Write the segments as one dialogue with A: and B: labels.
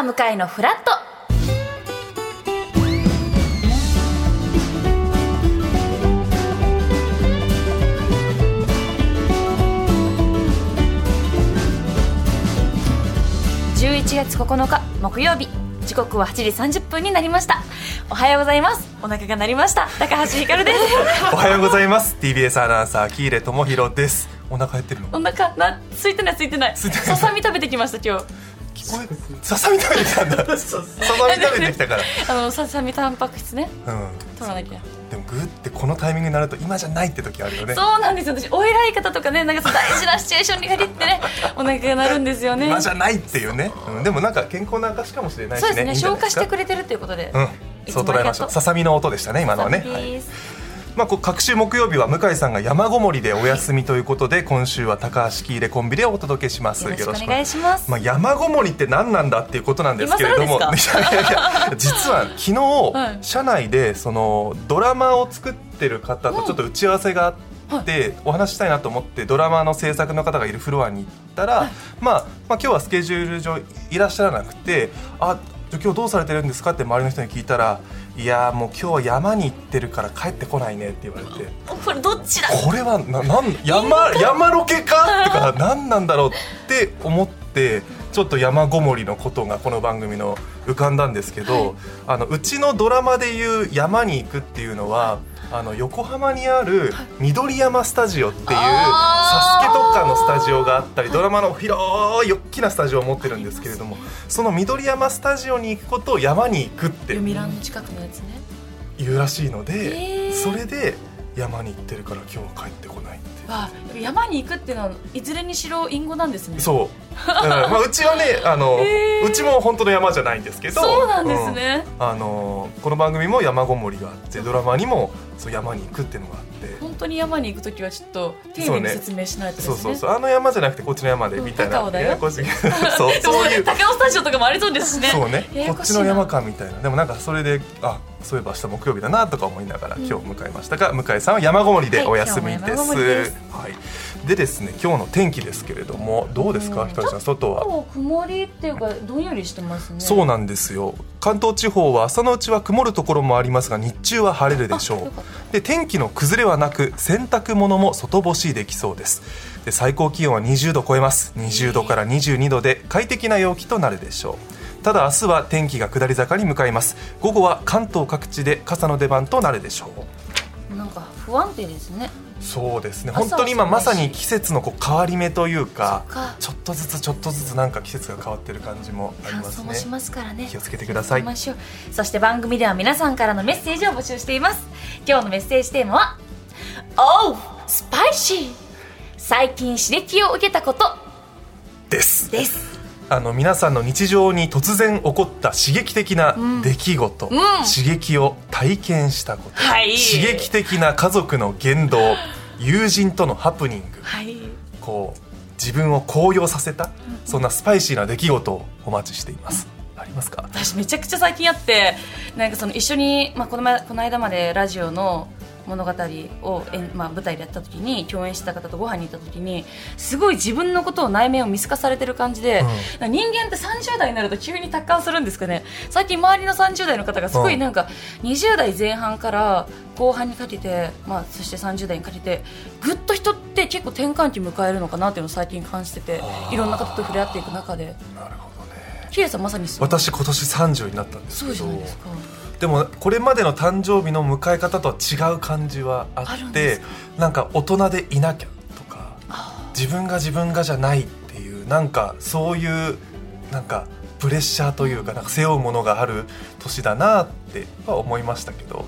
A: ー向かいのフラット。11月9日木曜日。時刻は8時30分になりました。おはようございます。お腹が鳴りました。高橋ひかるです。
B: おはようございます。TBS アナウンサー喜入智弘です。お腹減ってるの？
A: お腹な空いてない空いてない。
B: 空いてない。
A: ささみ食べてきました今日
B: 聞こえささみ食べてきたんだ。ささみ食べてきたから。
A: あのささみタンパク質ね。
B: うん。
A: 取らなきゃ。
B: でもグーってこのタイミングになると今じゃないって時あるよね。
A: そうなんですよ。私お偉い方とかねなんか大事なシチュエーションに限ってね お腹が鳴るんですよね。
B: 今じゃないっていうね、うん、でもなんか健康な証かもしれないしね。
A: そうですね。消化してくれてるということで、
B: うん。そう捉えましょう。ささみの音でしたね今のはね、はいまあ、こう各週木曜日は向井さんが山ごもりでお休みということで今週は高橋喜入コンビでお届けします。
A: よろしくお願いします。
B: まあ、山ごもりって何なんだっていうことなんですけれどもいやいやい。や実は昨日、
A: はい
B: 社内でそのドラマを作ってる方とちょっと打ち合わせがあって、お話ししたいなと思ってドラマの制作の方がいるフロアに行ったら、まあ、まあ今日はスケジュール上いらっしゃらなくてあ今日どうされてるんですか？って周りの人に聞いたらいやーもう今日は山に行ってるから帰ってこないねって言われて。
A: これどっちだ？
B: これはななん山山ロケか？ってか何なんだろうって思ってちょっと山ごもりのことがこの番組の浮かんだんですけど、あのうちのドラマでいう山に行くっていうのは。あの横浜にある緑山スタジオっていうサスケ特化のスタジオがあったりドラマの広い大きなスタジオを持ってるんですけれどもその緑山スタジオに行くことを山に行くって
A: 読谷の近くのやつね。
B: 言うらしいの
A: へ
B: で
A: ー。
B: それで山に行ってるから今日は帰ってこないって
A: わ山に行くっていうのはいずれにしろ隠語なんですね。
B: そう、まあ うちはねあの、
A: へー。
B: うちも本当の山じゃないんですけど。
A: そうなんですね、
B: うん。あのこの番組も山ごもりがあってドラマにもそう山に行くっていうのがあって。
A: 本当に山に行くときはちょっと丁寧に説明しないとですね。
B: そうそう。そうあの山じゃなくてこっちの山で
A: うん
B: みたいな
A: 高尾だよ。
B: そうそういう。
A: 高尾スタジオとかもありそうですしね。
B: そうね。
A: こ
B: っちの山かみたいな。でもなんかそれであそういえば明日木曜日だなとか思いながら
A: うん。
B: 今日迎えましたが、向井さんは山ごもりでお休みです,、
A: はい
B: はい、でですね今日の天気ですけれどもどうですか
A: うん
B: ひかりちゃん外は？
A: 曇りっていうかどんよりしてますね。
B: そうなんですよ。関東地方は朝のうちは曇るところもありますが日中は晴れるでしょう。で天気の崩れはなく洗濯物も外干しできそうです。で最高気温は20度超えます。20度から22度で快適な陽気となるでしょう。ただ明日は天気が下り坂に向かいます。午後は関東各地で傘の出番となるでしょう。
A: なんか不安定ですね
B: そうですね。本当に今まさに季節のこう変わり目というかちょっとずつちょっとずつなんか季節が変わってる感じもありますね。
A: しますからね。
B: 気をつけてください。
A: そして番組では皆さんからのメッセージを募集しています。今日のメッセージテーマは「おうスパイシー最近刺激を受けたこと。
B: です」
A: です
B: あの皆さんの日常に突然起こった刺激的な出来事、
A: うん。
B: 刺激を体験したこと、
A: はい。
B: 刺激的な家族の言動 友人とのハプニング。
A: はい。
B: こう自分を高揚させた、そんなスパイシーな出来事をお待ちしています、ありますか？
A: 私めちゃくちゃ最近あってなんかその一緒に、まあ、この前この間までラジオの物語をまあ、舞台でやった時に共演した方とご飯に行った時にすごい自分のことを内面を見透かされてる感じで、なんか人間って30代になると急に達観するんですかね。最近周りの30代の方がすごいなんか20代前半から後半にかけて、まあ、そして30代にかけてぐっと人って結構転換期迎えるのかなっていうのを最近感じてていろんな方と触れ合っていく中で。
B: なるほどね。
A: さんまさにそう。
B: 私今年30になったんです
A: そう
B: けど
A: じゃないですか。
B: でもこれまでの誕生日の迎え方とは違う感じはあってなんか大人でいなきゃとか自分が自分がじゃないっていうなんかそういうなんかプレッシャーというかなんか背負うものがある年だなっては思いましたけど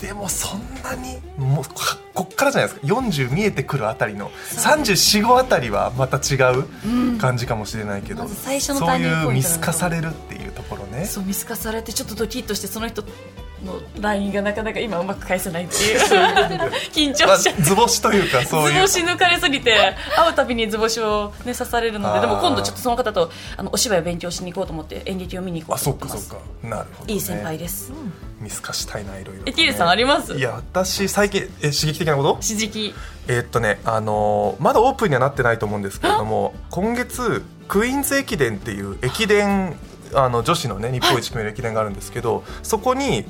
B: でもそんなにもうここっからじゃないですか。40見えてくるあたりの345あたりはまた違う感じかもしれないけど、
A: まず最初の
B: そういう見透かされるっていうね。
A: そう見透かされてちょっとドキッとしてその人の LINE がなかなか今うまく返せないっていう。緊張
B: まあ
A: しちゃって。
B: 図星というかそういう。
A: 図星抜かれすぎて会うたびに図星を、ね、刺されるのででも今度ちょっとその方とあのお芝居を勉強しに行こうと思って演劇を見に行こ
B: あ
A: うと思ってます。
B: そっかそっか。なるほど、ね、
A: いい先輩です。
B: 見透かしたいないろいろとね、
A: えキリさんあります？
B: いや私最近え刺激的なこと？
A: 刺激。
B: えーっとねあのーまだオープンにはなってないと思うんですけれども今月クイーンズ駅伝っていう駅伝あの女子のね日本一決める駅伝があるんですけど、そこに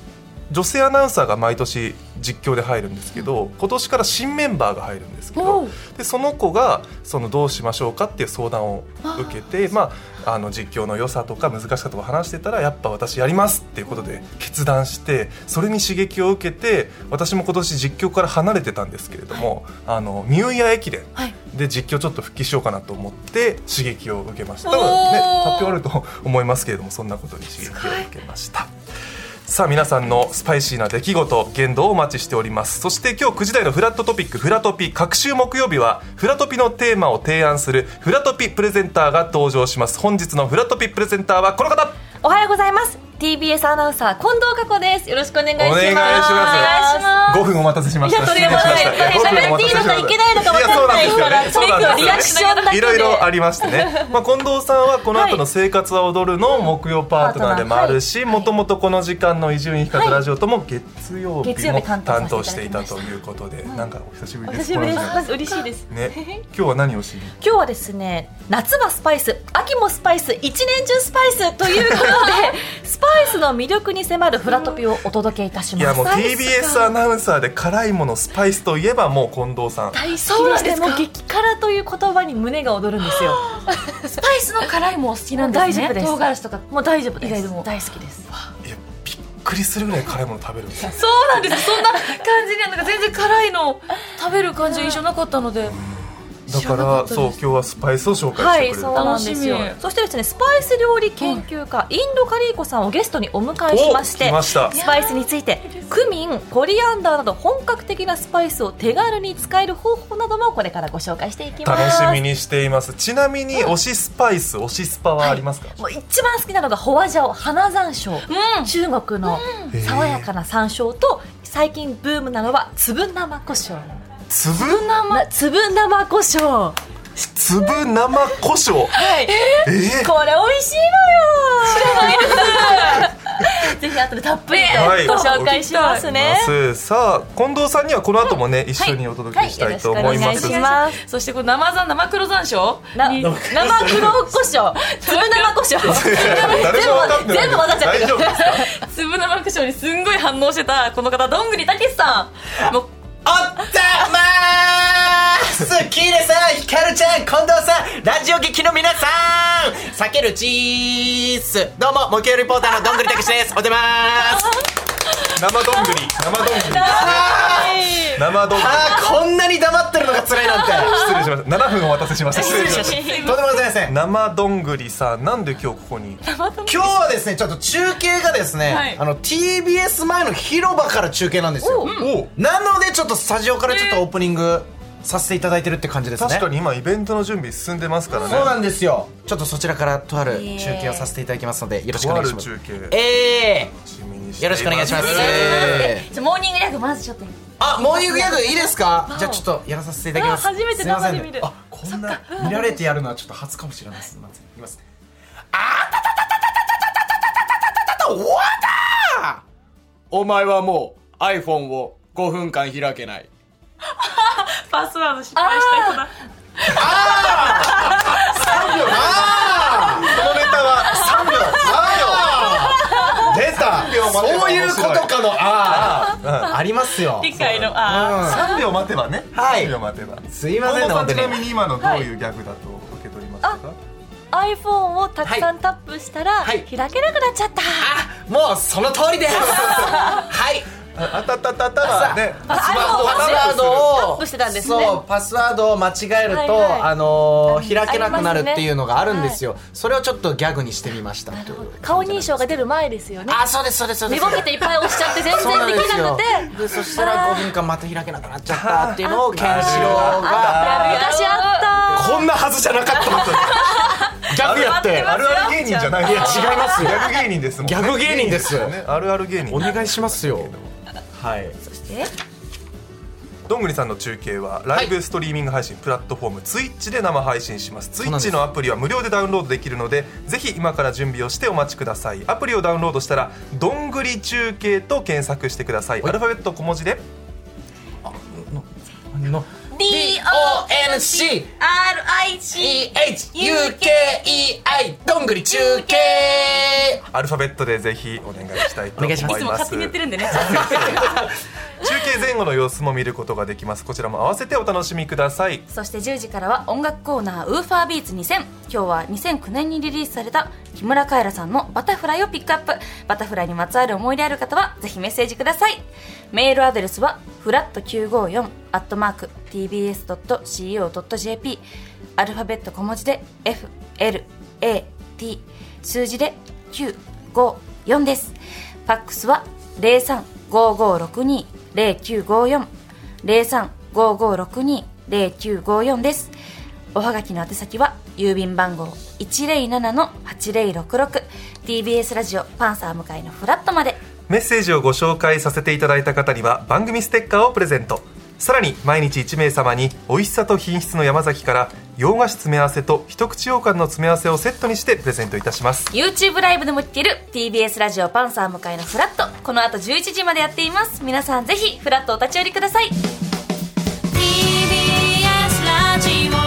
B: 女性アナウンサーが毎年実況で入るんですけど今年から新メンバーが入るんですけ
A: お
B: ど
A: う。
B: でその子がそのどうしましょうかっていう相談を受けてまあ、あの実況の良さとか難しさとか話してたらやっぱ私やりますっていうことで決断してそれに刺激を受けて私も今年実況から離れてたんですけれども、あのニューイヤー駅伝
A: はい。
B: で実況ちょっと復帰しようかなと思って刺激を受けました。
A: おー
B: 多分ね発表あると思いますけれどもそんなことに刺激を受けましたさあ皆さんのスパイシーな出来事言動をお待ちしております。そして今日9時台のフラットトピックフラトピ。各週木曜日はフラトピのテーマを提案するフラトピプレゼンターが登場します。本日のフラトピプレゼンターはこの方。
C: おはようございます。TBS アナウンサー近藤佳子です。よろしくお願いします。
B: お願いします。
C: お願いします
B: 5分お待たせしました。
C: い。やとんでもない喋っていいのかいけないのか分かんないから
B: やそうなんですよね。そうなんですよね
C: リアクションだけで。
B: いろいろありましてね、まあ、近藤さんはこの後の「生活は踊る」の木曜パートナーでもあるしもともとこの時間の伊集院光ラジオとも月曜日
C: 月曜
B: も
C: 日担当
B: し
C: て
B: ていたと
C: い
B: うことでなんかお久しぶ
C: お
B: りです。
C: 久しぶりです。
B: この時
C: まず嬉しいです。
B: 間ね。今日は何をしに？
C: 今日はですね夏はスパイス秋もスパイス一年中スパイスということで スパイスの魅力に迫るフラトピをお届けいたします。
B: いやもう TBS アナウンサーで辛いものスパイスといえばもう近藤さん。
C: 大好き
A: そうなん
C: で
A: ですか
C: もう激辛という言葉に胸が躍るんですよ。
A: スパイスの辛いもお好きなんですね。
C: 大丈夫です。
A: 唐辛子とか。
C: もう大丈夫です。
A: 意外とも
C: 大好きです。
B: いやびっくりするぐらい辛いもの食べるんですよ。
A: そうなんです。そんな感じにはなんか全然辛いの。食べる感じの印象なかったので
B: だからそう今日はスパイスを紹介
C: はい、
B: してくれる、
C: そうなんですよ。
A: 楽しみ。
C: そしてですねスパイス料理研究家、インドカリーコさんをゲストにお迎えしまして
B: お来ました。
C: スパイスについてクミンコリアンダーなど本格的なスパイスを手軽に使える方法などもこれからご紹介していきます。
B: 楽しみにしています。ちなみに推しスパイス推しスパはありますか、
C: もう一番好きなのがホワジャオ花山椒、
A: うん。
C: 中国の爽やかな山椒と最近ブームなのは粒生胡椒
B: 粒
C: な粒生胡椒。
B: 粒生胡椒？
C: はい。
B: え？ー
C: これ美味しいのよ。ぜひ後でたっぷりと
B: はい。
C: ご紹介しますね、
B: ますさあ近藤さんにはこの後もね一緒にお届けしたいと思います,、
C: はい。はい。よろしくお願いします。
A: そしてこの生ざ生黒山椒？
C: 生黒胡椒。粒生胡椒。全部混ざっちゃってる。
B: 大丈夫ですか？
A: 粒生胡椒にすんごい反応してたこの方どんぐりたけしさん。もう
D: おったまーす。キーレさん、ヒカルちゃん、近藤さん、ラジオ劇の皆さん。避けるチーズ。どうも、木曜リポーターのどんぐりたけしです。おでまーす。
B: 生どんぐり生どんぐり生どんぐり
D: あー、こんなに黙ってるのが辛いなんて。
B: 失礼しました。7分お待たせしました。失礼しました。
D: とんでもございません。
B: 生どんぐりさんなんで今日ここに？
D: 今日はですね、ちょっと中継がですね、
A: はい。
D: あの TBS 前の広場から中継なんですよ。
B: お
D: なのでちょっとスタジオからちょっとオープニングさせていただいてるって感じですね。
B: 確かに今イベントの準備進んでますからね。
D: そうなんですよ。ちょっとそちらからとある中継をさせていただきますのでよろしくお
B: とある
D: 願いします。
B: 中継。
D: ええ
B: 楽しみにして
D: よろしくお願いします。
A: じゃあモーニングギャグまずちょっと
D: あモーニングギャグいいですか？じゃあちょっとやらさせていただきます。
C: あ初めて生で見る。
D: あこんな見られてやるのはちょっと初かもしれないですませんいきますあたたたたたたたたたたたた終わったお前はもう iPhone を5分間開けない
A: パスワード失敗した人だ
D: あ
B: このネタは3秒
D: あ出た
B: 秒待てば
D: そういうことかのああありますよ。
A: 理解のあ
B: 3秒待てばね。
D: はい。
B: 3秒待てば。
D: すいません
B: ちなみに今のどういうギャグだと受け取りましたか
C: iPhone をたくさんタップしたら、
D: はい。
C: 開けなくなっちゃった、
D: あもうその通りです。はい
B: ああたたたたはね
C: あ
D: パスワードを
C: タップしてたんですね。
D: そうパスワードを間違えると、あのー開けなくなるっていうのがあるんですよ、それをちょっとギャグにしてみました
C: 顔認証が出る前ですよね。
D: あそうですそうですそうです。
C: 寝ぼけていっぱい押しちゃって全然できなくて。
D: でそしたら5分間また開けなくなっちゃったっていうのをケンシロウが
C: 昔あった
D: こんなはずじゃなかったギャグやって
B: あるある芸人じゃないい
D: や違いますよ。
B: ギャグ芸人です
D: ギャグ芸人です
B: ねあるある芸人
D: お願いしますよはい。
B: どんぐりさんの中継はライブストリーミング配信プラットフォーム Twitch で生配信します。Twitch のアプリは無料でダウンロードできるのでぜひ今から準備をしてお待ちください。アプリをダウンロードしたら「どんぐり中継」と検索してください。アルファベット小文字で。
D: の
C: DONGURI
D: NC
A: RIC
D: EHUKEI どんぐり中継
B: アルファベットでぜひお願いしたいと思います。
D: お願いします。
A: いつも勝手に言ってるんでね。
B: 中 中継前後の様子も見ることができます。こちらも合わせてお楽しみください。
A: そして10時からは音楽コーナーウーファービーツ2000今日は2009年にリリースされた木村カエラさんのバタフライをピックアップ。バタフライにまつわる思い出ある方はぜひメッセージください。メールアドレスはフラット954アットマーク tbs.co.jp アルファベット小文字で FLAT 数字で954です。ファックスは035562 0954 03-5562-0954です。おはがきの宛先は郵便番号 107-8066TBS ラジオパンサー向かいのフラットまで。
B: メッセージをご紹介させていただいた方には番組ステッカーをプレゼント。さらに毎日1名様に美味しさと品質の山崎から洋菓子詰め合わせと一口羊羹の詰め合わせをセットにしてプレゼントいたします。
A: YouTube ライブでも聴ける TBS ラジオパンサー向かいのフラット。この後11時までやっています。皆さんぜひフラットお立ち寄りください。TBS ラジオ。